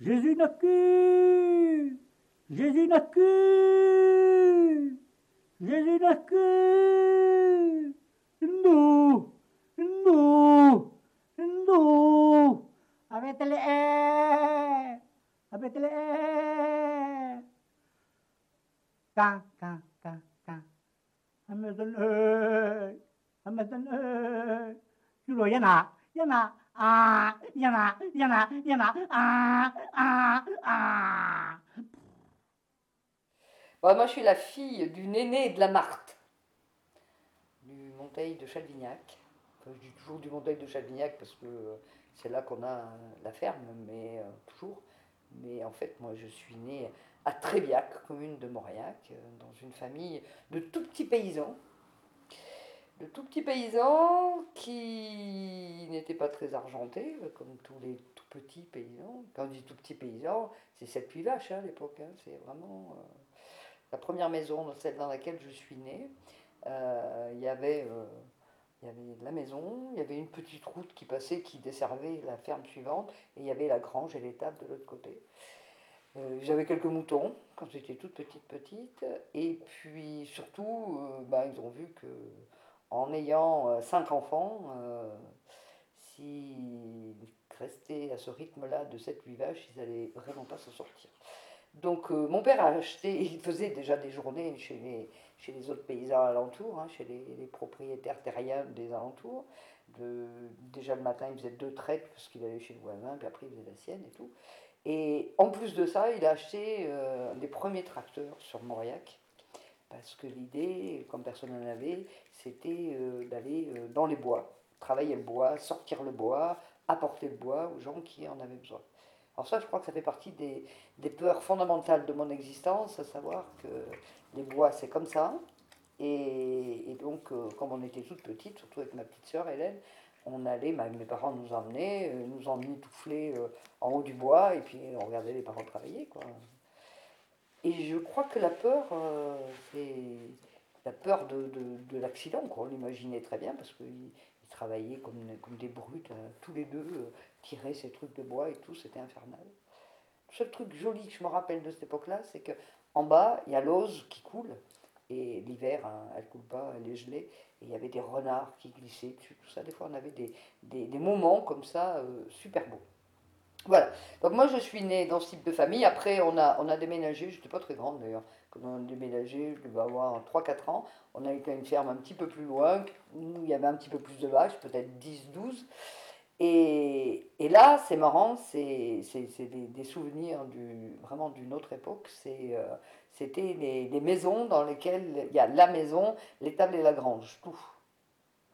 Jésus n'a que, Jésus n'a que, Jésus n'a que, nous, nous, nous, avec les airs, avec les airs. Quand, quand, quand, quand, Amazon, euh, Amazon, euh, tu vois, il y en a, il y en a. Ah, il y en a, il y en a, il y en a. Ah, ah, ah. moi, je suis la fille d'une aînée de la Marthe, du Monteil de Chalvignac. je dis toujours du Monteil de Chalvignac parce que c'est là qu'on a la ferme, mais euh, toujours. Mais en fait, moi, je suis née à Trébiac, commune de Mauriac, euh, dans une famille de tout petits paysans de tout petits paysans qui n'étaient pas très argentés, comme tous les tout petits paysans. Quand on dit tout petits paysans, c'est 7-8 vaches hein, à l'époque. Hein. C'est vraiment euh, la première maison, celle dans laquelle je suis née. Euh, il y avait euh, y avait la maison, il y avait une petite route qui passait, qui desservait la ferme suivante, et il y avait la grange et l'étable de l'autre côté. J'avais quelques moutons quand j'étais toute petite petite, et puis surtout, bah, ils ont vu que en ayant euh, cinq enfants, euh, s'ils restaient à ce rythme-là de 7-8 vaches, ils n'allaient vraiment pas s'en sortir. Donc euh, mon père a acheté, il faisait déjà des journées chez les, chez les autres paysans alentours, hein, chez les, propriétaires terriens des alentours. déjà le matin, il faisait deux traites parce qu'il allait chez le voisin, puis après il faisait la sienne et tout. Et en plus de ça, il a acheté des premiers tracteurs sur Mauriac parce que l'idée, comme personne n'en avait, c'était euh, d'aller euh, dans les bois, travailler le bois, sortir le bois, apporter le bois aux gens qui en avaient besoin. Alors ça, je crois que ça fait partie des, peurs fondamentales de mon existence, à savoir que les bois, c'est comme ça. Et, donc, euh, comme on était toutes petites, surtout avec ma petite sœur Hélène, on allait, mes parents nous emmenaient, nous emmitouflaient en haut du bois, et puis on regardait les parents travailler. Quoi. Et je crois que la peur, euh, c'est la peur de, de, l'accident, on l'imaginait très bien, parce qu'ils travaillaient comme, comme des brutes, euh, tous les deux, euh, tiraient ces trucs de bois et tout, c'était infernal. Le seul truc joli que je me rappelle de cette époque-là, c'est que en bas, il y a l'ose qui coule, et l'hiver, hein, elle coule pas, elle est gelée, et il y avait des renards qui glissaient dessus, tout ça. Des fois, on avait des, des, des moments comme ça, super beaux. Voilà. Donc moi, je suis née dans ce type de famille. Après, on a, on a déménagé. Je n'étais pas très grande d'ailleurs. Quand on a déménagé, je devais avoir 3-4 ans. On a été à une ferme un petit peu plus loin, où il y avait un petit peu plus de vaches, peut-être 10-12. Et, et, là, c'est marrant, c'est des, des, souvenirs du, vraiment d'une autre époque. Euh, c'était les, les, maisons dans lesquelles il y a la maison, l'étable et la grange, tout.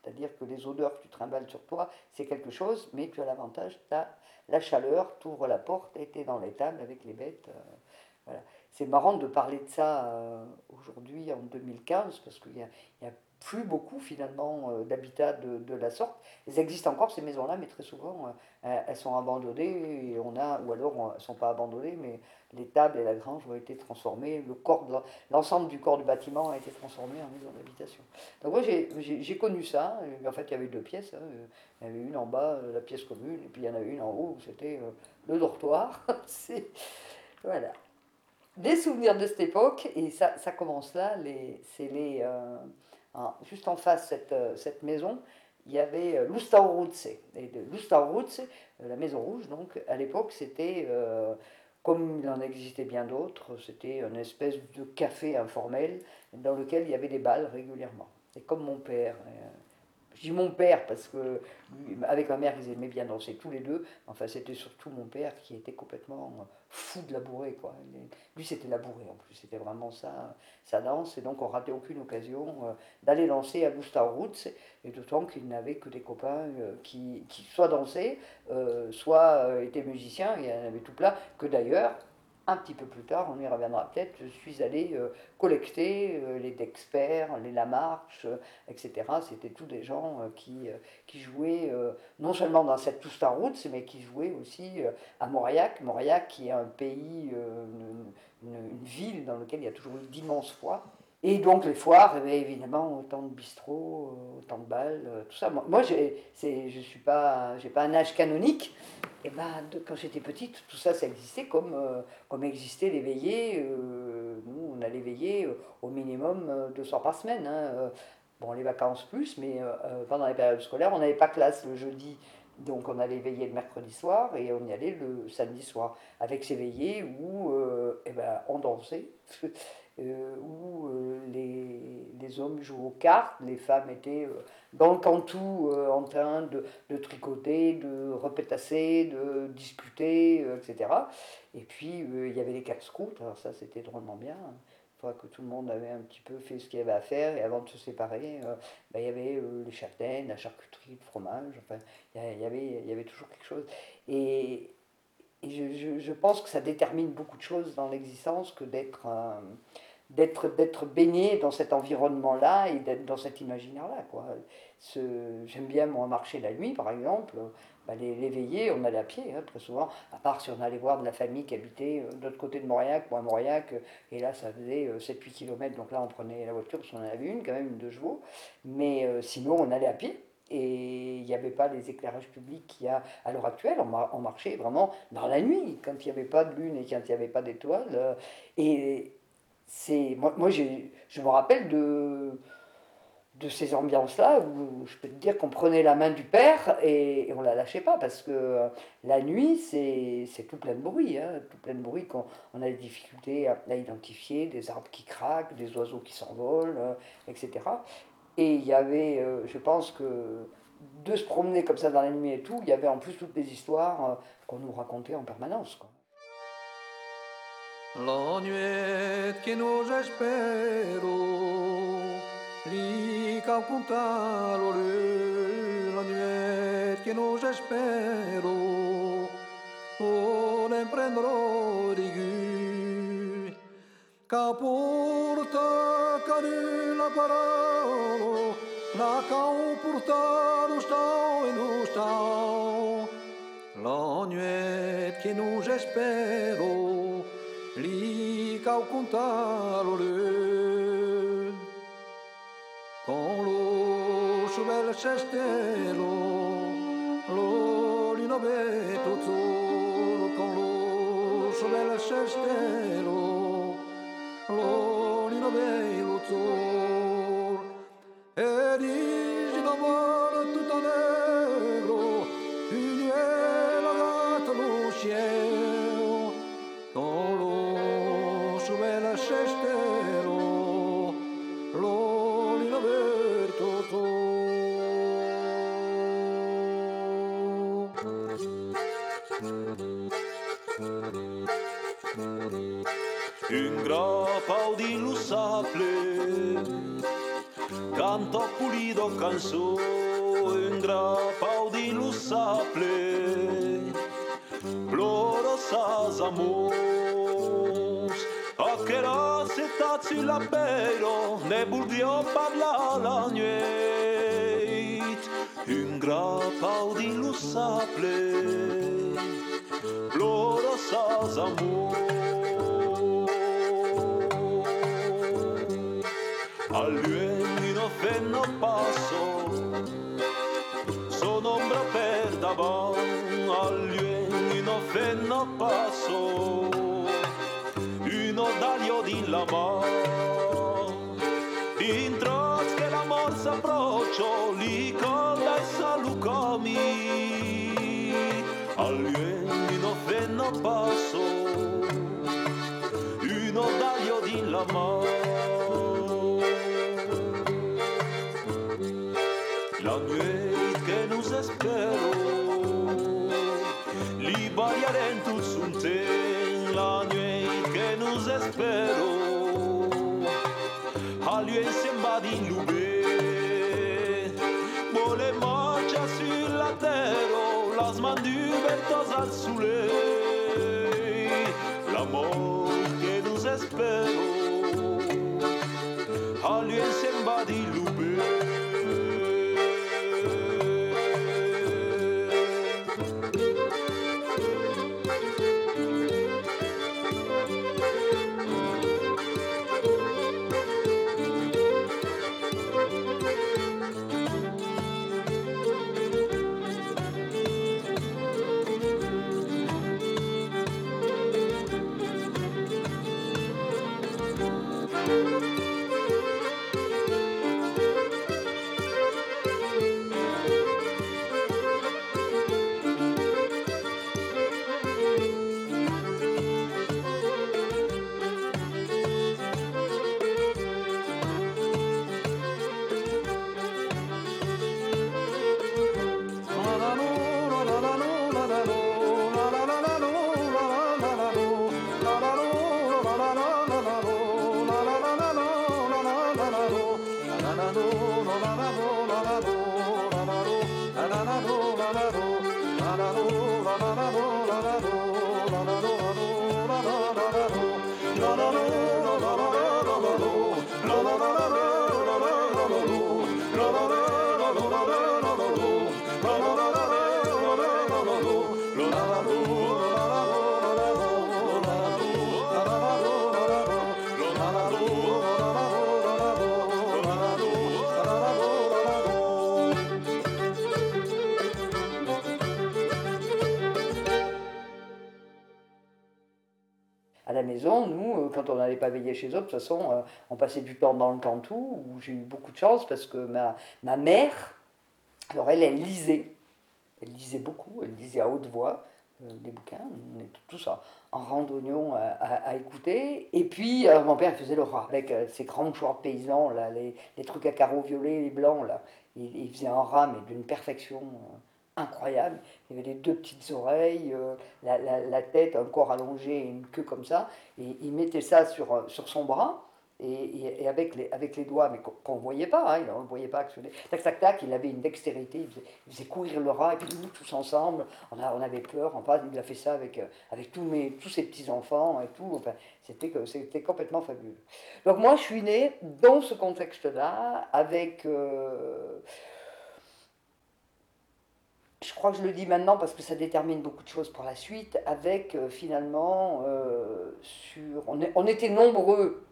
C'est-à-dire que les odeurs que tu trimbales sur toi, c'est quelque chose, mais tu as l'avantage, tu as la chaleur, tu ouvres la porte et tu es dans l'étable avec les bêtes. Euh, voilà. C'est marrant de parler de ça euh, aujourd'hui, en 2015, parce qu'il y a, y a plus beaucoup finalement euh, d'habitats de, la sorte. Elles existent encore ces maisons-là, mais très souvent euh, elles sont abandonnées on a, ou alors elles ne sont pas abandonnées, mais les tables et la grange ont été transformées, le corps, l'ensemble du corps du bâtiment a été transformé en maison d'habitation. Donc moi j'ai connu ça. En fait il y avait deux pièces. Hein. Il y avait une en bas, la pièce commune, et puis il y en a une en haut, c'était euh, le dortoir. voilà des souvenirs de cette époque, et ça, ça commence là, c'est les, juste en face cette, euh, cette maison, il y avait euh, l'Ustaurutse. Et euh, la Maison Rouge, donc, à l'époque, c'était, comme il en existait bien d'autres, c'était une espèce de café informel dans lequel il y avait des balles régulièrement. Et comme mon père je dis mon père parce que avec ma mère, ils aimaient bien danser tous les deux. Enfin, c'était surtout mon père qui était complètement fou de la bourrée. Quoi. Lui, c'était la bourrée en plus. C'était vraiment ça, sa danse. Et donc, on ratait aucune occasion euh, d'aller danser à Gustav Roots. Et d'autant qu'il n'avait que des copains euh, qui, qui, soit dansaient, euh, soit étaient musiciens. Il y en avait tout plein. Que d'ailleurs, un petit peu plus tard, on y reviendra peut-être, je suis allé euh, collecter euh, les Dexper, les Lamarche, euh, etc. C'était tous des gens qui, jouaient non seulement dans cette Star Roots, mais qui jouaient aussi à Mauriac. Mauriac qui est un pays, une, ville dans laquelle il y a toujours eu d'immenses foires. Et donc les foires, eh évidemment, autant de bistrots, autant de balles, tout ça. Moi, moi je ne suis pas, pas un âge canonique, et ben, quand j'étais petite, tout ça, ça existait comme, euh, comme existaient les veillées. Euh, nous, on allait veiller au minimum deux soirs par semaine. Hein. Bon, les vacances plus, mais pendant les périodes scolaires, on n'avait pas classe le jeudi. Donc on allait veiller le mercredi soir et on y allait le samedi soir avec ces veillées où eh ben, on dansait. Euh, où euh, les, les, hommes jouaient aux cartes, les femmes étaient euh, dans le cantou en train de, de, tricoter, de repétasser, de discuter, etc. Et puis il y avait les casse-scouts, alors ça c'était drôlement bien. Fois que tout le monde avait un petit peu fait ce qu'il y avait à faire, et avant de se séparer, ben, il y avait les châtaignes, la charcuterie, le fromage, enfin, il y, avait, il y avait toujours quelque chose. Et, et je, pense que ça détermine beaucoup de choses dans l'existence que d'être d'être baigné dans cet environnement-là et d'être dans cet imaginaire-là. Quoi. J'aime bien moi marcher la nuit, par exemple. Bah, les, les, on allait à pied, hein, très souvent, à part si on allait voir de la famille qui habitait euh, de l'autre côté de Mauriac ou à Mauriac, et là ça faisait 7-8 euh, km, donc là on prenait la voiture, parce qu'on en avait une, quand même, une de chevaux, mais euh, sinon on allait à pied, et il n'y avait pas les éclairages publics qu'il y a à l'heure actuelle. On, marchait vraiment dans la nuit, quand il n'y avait pas de lune et quand il n'y avait pas d'étoiles. Et c'est moi, moi je me rappelle de, de ces ambiances-là où je peux te dire qu'on prenait la main du père et, on on la lâchait pas parce que la nuit, c'est tout plein de bruit, hein, tout plein de bruit qu'on on a des difficultés à, identifier, des arbres qui craquent, des oiseaux qui s'envolent, euh, etc. Et il y avait, euh, je pense que de se promener comme ça dans la nuit et tout, il y avait en plus toutes les histoires qu'on nous racontait en permanence. Quoi. La nuit que nous espero, li ca la nuit que nous espero, on emprendrò di gu, ca porta canu la parola, la ca porta lo stau e no stau, la nuit que nous espero, lika au contarole con lo subel sestelo lo rinoveto zoro con lo subel sestelo canto pulido canso en grapau di lusaple plorosas amos a che la setazzi la pero ne buldio parla la nuit un grapau di lusaple plorosas al viennino fenno passo, sonombra per davanti, al viennino fenno passo, uno odaglio di la mano, dentro che l'amor s'approccio, li coda e salucomi, al viennino fenno passo, uno odaglio di la mano. La nuit que nous espérons. Libariaren tout sunte, la nuit que nous espérons. A lui sembra di lube, vole marcia sur la terre, las man du ventos al soleil. L'amor que nous espérons, a lui sembra di nous, euh, quand on n'allait pas veiller chez eux, de toute façon, euh, on passait du temps dans le Cantou, où j'ai eu beaucoup de chance parce que ma, ma mère, alors elle, elle lisait. Elle lisait beaucoup, elle lisait à haute voix euh, des bouquins. On était tous en, randonnion à, à- écouter. Et puis, mon père faisait le rat avec euh, ses grands mouchoirs paysans, là, les, les trucs à carreaux violets, les blancs. Là. Il, faisait un rat, mais d'une perfection incroyable. Il avait les deux petites oreilles, euh, la, la- la tête, un corps allongé et une queue comme ça. Et il mettait ça sur, euh, sur son bras. Et, et- avec, les, avec les doigts, mais qu'on ne voyait pas, hein, on ne voyait pas actionner. Tac, tac, tac, il avait une dextérité, il faisait, courir le rat, et puis nous, tous ensemble, on, a, on avait peur, enfin, il a fait ça avec, euh, avec tous, mes, tous ses petits-enfants et tout, enfin, c'était c'était complètement fabuleux. Donc moi, je suis née dans ce contexte-là, avec... je crois que je le dis maintenant parce que ça détermine beaucoup de choses pour la suite, avec euh, finalement, euh, on était nombreux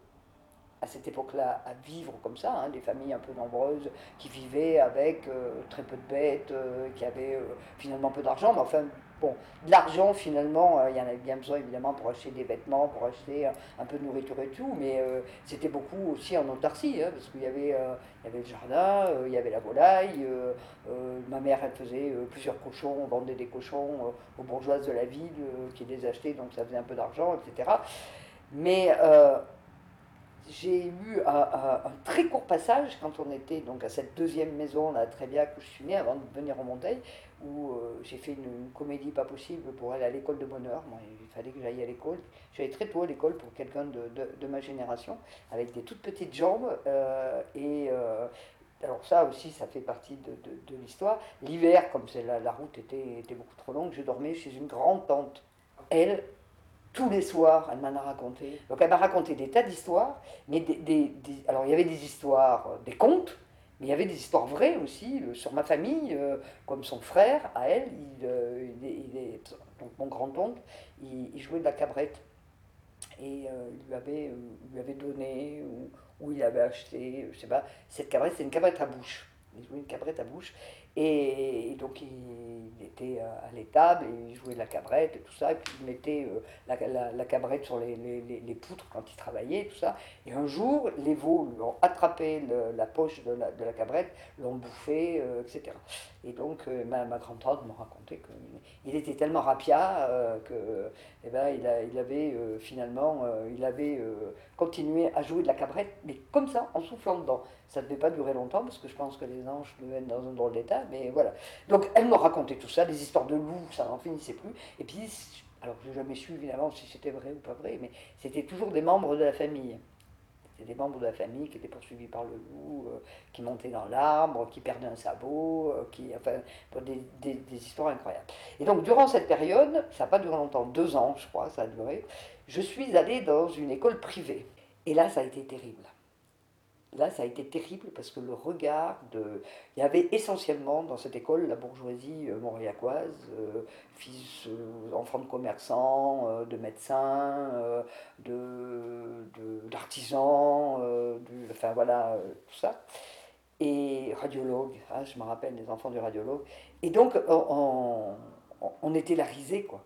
à cette époque-là à vivre comme ça, hein, des familles un peu nombreuses qui vivaient avec euh, très peu de bêtes, euh, qui avaient euh, finalement peu d'argent, mais enfin, bon, de l'argent finalement, il y en avait bien besoin évidemment pour acheter des vêtements, pour acheter un, peu de nourriture et tout, mais c'était beaucoup aussi en autarcie, hein, parce qu'il y, avait, y avait le jardin, il y avait la volaille, ma mère elle faisait plusieurs cochons, on vendait des cochons aux bourgeoises de la ville qui les achetaient, donc ça faisait un peu d'argent, etc. Mais j'ai eu un, très court passage quand on était donc à cette deuxième maison là très bien où je suis née avant de venir au Monteil où euh, j'ai fait une, comédie pas possible pour aller à l'école de bonheur. Moi, il fallait que j'aille à l'école. J'allais très tôt à l'école pour quelqu'un de, de- ma génération avec des toutes petites jambes euh, et euh, alors ça aussi, ça fait partie de, de- l'histoire. L'hiver, comme la, la route était, était beaucoup trop longue, je dormais chez une grande tante. Elle, tous les soirs, elle m'en a raconté. Donc elle m'a raconté des tas d'histoires, mais alors il y avait des histoires, euh, des contes, mais il y avait des histoires vraies aussi euh, sur ma famille, euh, comme son frère, à elle, il, est, donc mon grand-oncle, il, jouait de la cabrette. Et il lui avait, lui avait donné, ou, ou il avait acheté, je sais pas, cette cabrette, c'est une cabrette à bouche. Il jouait une cabrette à bouche. Et, donc il, était à, l'étable et il jouait de la cabrette et tout ça. Et puis il mettait euh, la, la- cabrette sur les, poutres quand il travaillait, tout ça. Et un jour, les veaux lui ont attrapé la poche de la, de cabrette, l'ont bouffé, euh, etc. Et donc euh, ma, ma grand-tante m'a raconté qu'il était tellement rapia euh, que eh ben, il, avait finalement il avait euh, continué à jouer de la cabrette, mais comme ça, en soufflant dedans. Ça ne devait pas durer longtemps parce que je pense que les anges devaient être dans un drôle d'état, mais voilà. Donc elle m'a raconté tout ça, des histoires de loups, ça n'en finissait plus. Et puis, alors je n'ai jamais su évidemment si c'était vrai ou pas vrai, mais c'était toujours des membres de la famille. Des membres de la famille qui étaient poursuivis par le loup, euh, qui montaient dans l'arbre, qui perdaient un sabot, euh, qui, enfin, des- des histoires incroyables. Et donc durant cette période, ça n'a pas duré longtemps, deux ans je crois, ça a duré, je suis allée dans une école privée. Et là, ça a été terrible. Là, ça a été terrible parce que le regard de... Il y avait essentiellement dans cette école la bourgeoisie euh, montréacoise, euh, fils, euh, enfants de commerçants, de médecins, euh, de, de- d'artisans, enfin voilà, tout ça. Et radiologues, hein, je me rappelle des enfants du radiologue. Et donc, on, on, on était la risée, quoi.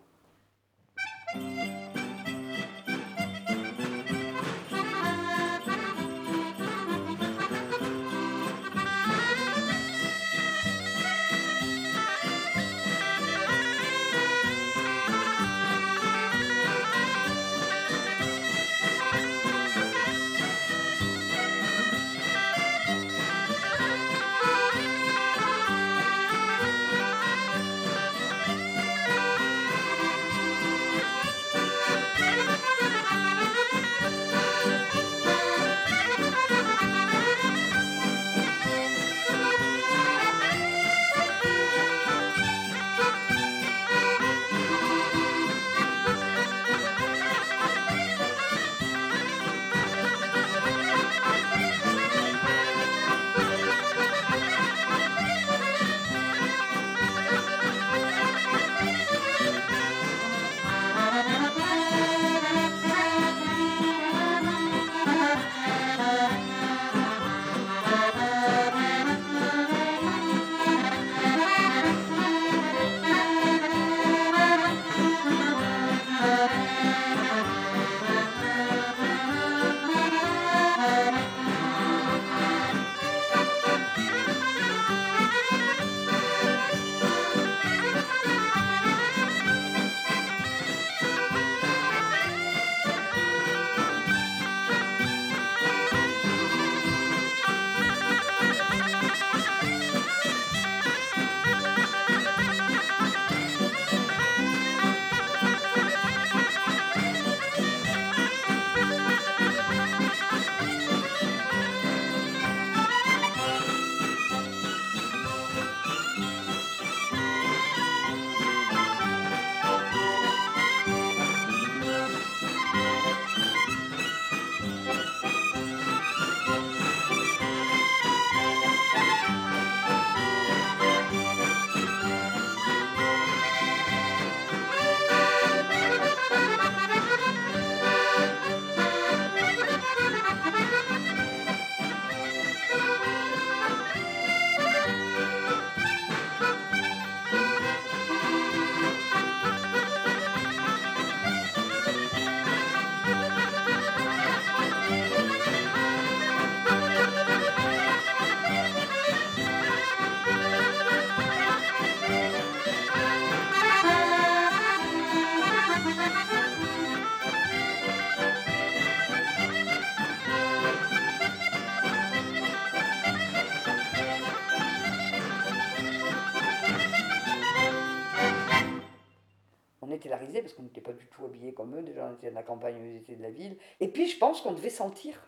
Déjà on était de la campagne, eux étaient de la ville. Et puis je pense qu'on devait sentir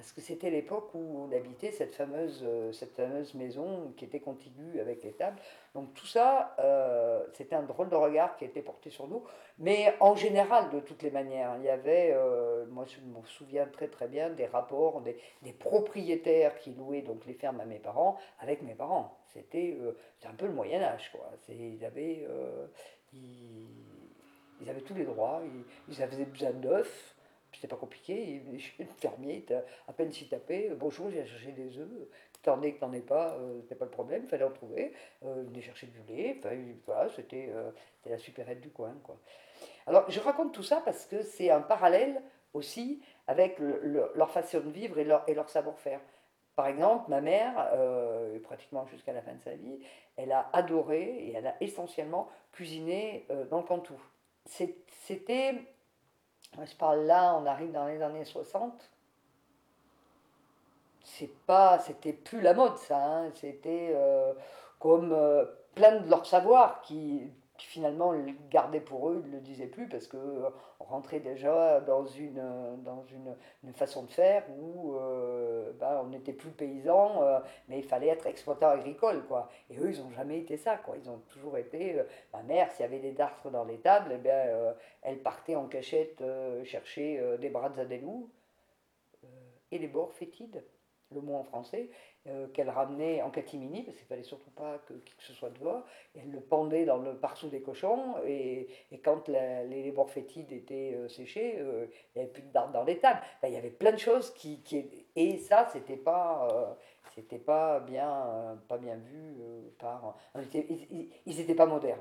parce que c'était l'époque où on habitait cette fameuse, euh, cette fameuse maison qui était contiguë avec les tables. Donc tout ça, euh, c'était un drôle de regard qui était porté sur nous. Mais en général, de toutes les manières, il y avait, euh, moi je me souviens très très bien des rapports des, propriétaires qui louaient donc les fermes à mes parents avec mes parents. C'était un peu le Moyen Âge, quoi. Ils avaient, ils, avaient tous les droits, ils, ils avaient besoin d'œufs. C'était pas compliqué, le fermier, à peine s'y taper, bonjour, j'ai cherché des œufs, t'en es que t'en es pas, euh, c'était pas le problème, fallait en trouver, euh, venez chercher du lait, voilà, c'était euh, la supérette du coin. Quoi. Alors je raconte tout ça parce que c'est un parallèle aussi avec leur façon de vivre et leur, savoir-faire. Par exemple, ma mère, euh, pratiquement jusqu'à la fin de sa vie, elle a adoré et elle a essentiellement cuisiné dans le Cantou. C'était je parle là, on arrive dans les années 60. C'est pas, c'était plus la mode ça, hein. c'était euh, comme euh, plein de leur savoir qui, finalement le gardaient pour eux, ils ne le disaient plus parce qu'on euh, rentrait déjà dans une, dans une, façon de faire où ben, on n'était plus paysan, mais il fallait être exploitant agricole. Quoi. Et eux, ils n'ont jamais été ça. Quoi. Ils ont toujours été. ma mère, s'il y avait des dartres dans les tables, eh bien, elle partait en cachette chercher des à des loups et les bords fétides le mot en français, euh, qu'elle ramenait en catimini, parce qu'il fallait surtout pas que qui que ce soit dehors. Elle le pendait dans le par des cochons, et, et quand les, les fétides étaient euh, séchés, euh, il n'y avait plus de dardes dans les tables. il y avait plein de choses qui. qui et ça, c'était pas. c'était pas bien, pas bien vu par. Ils n'étaient pas modernes.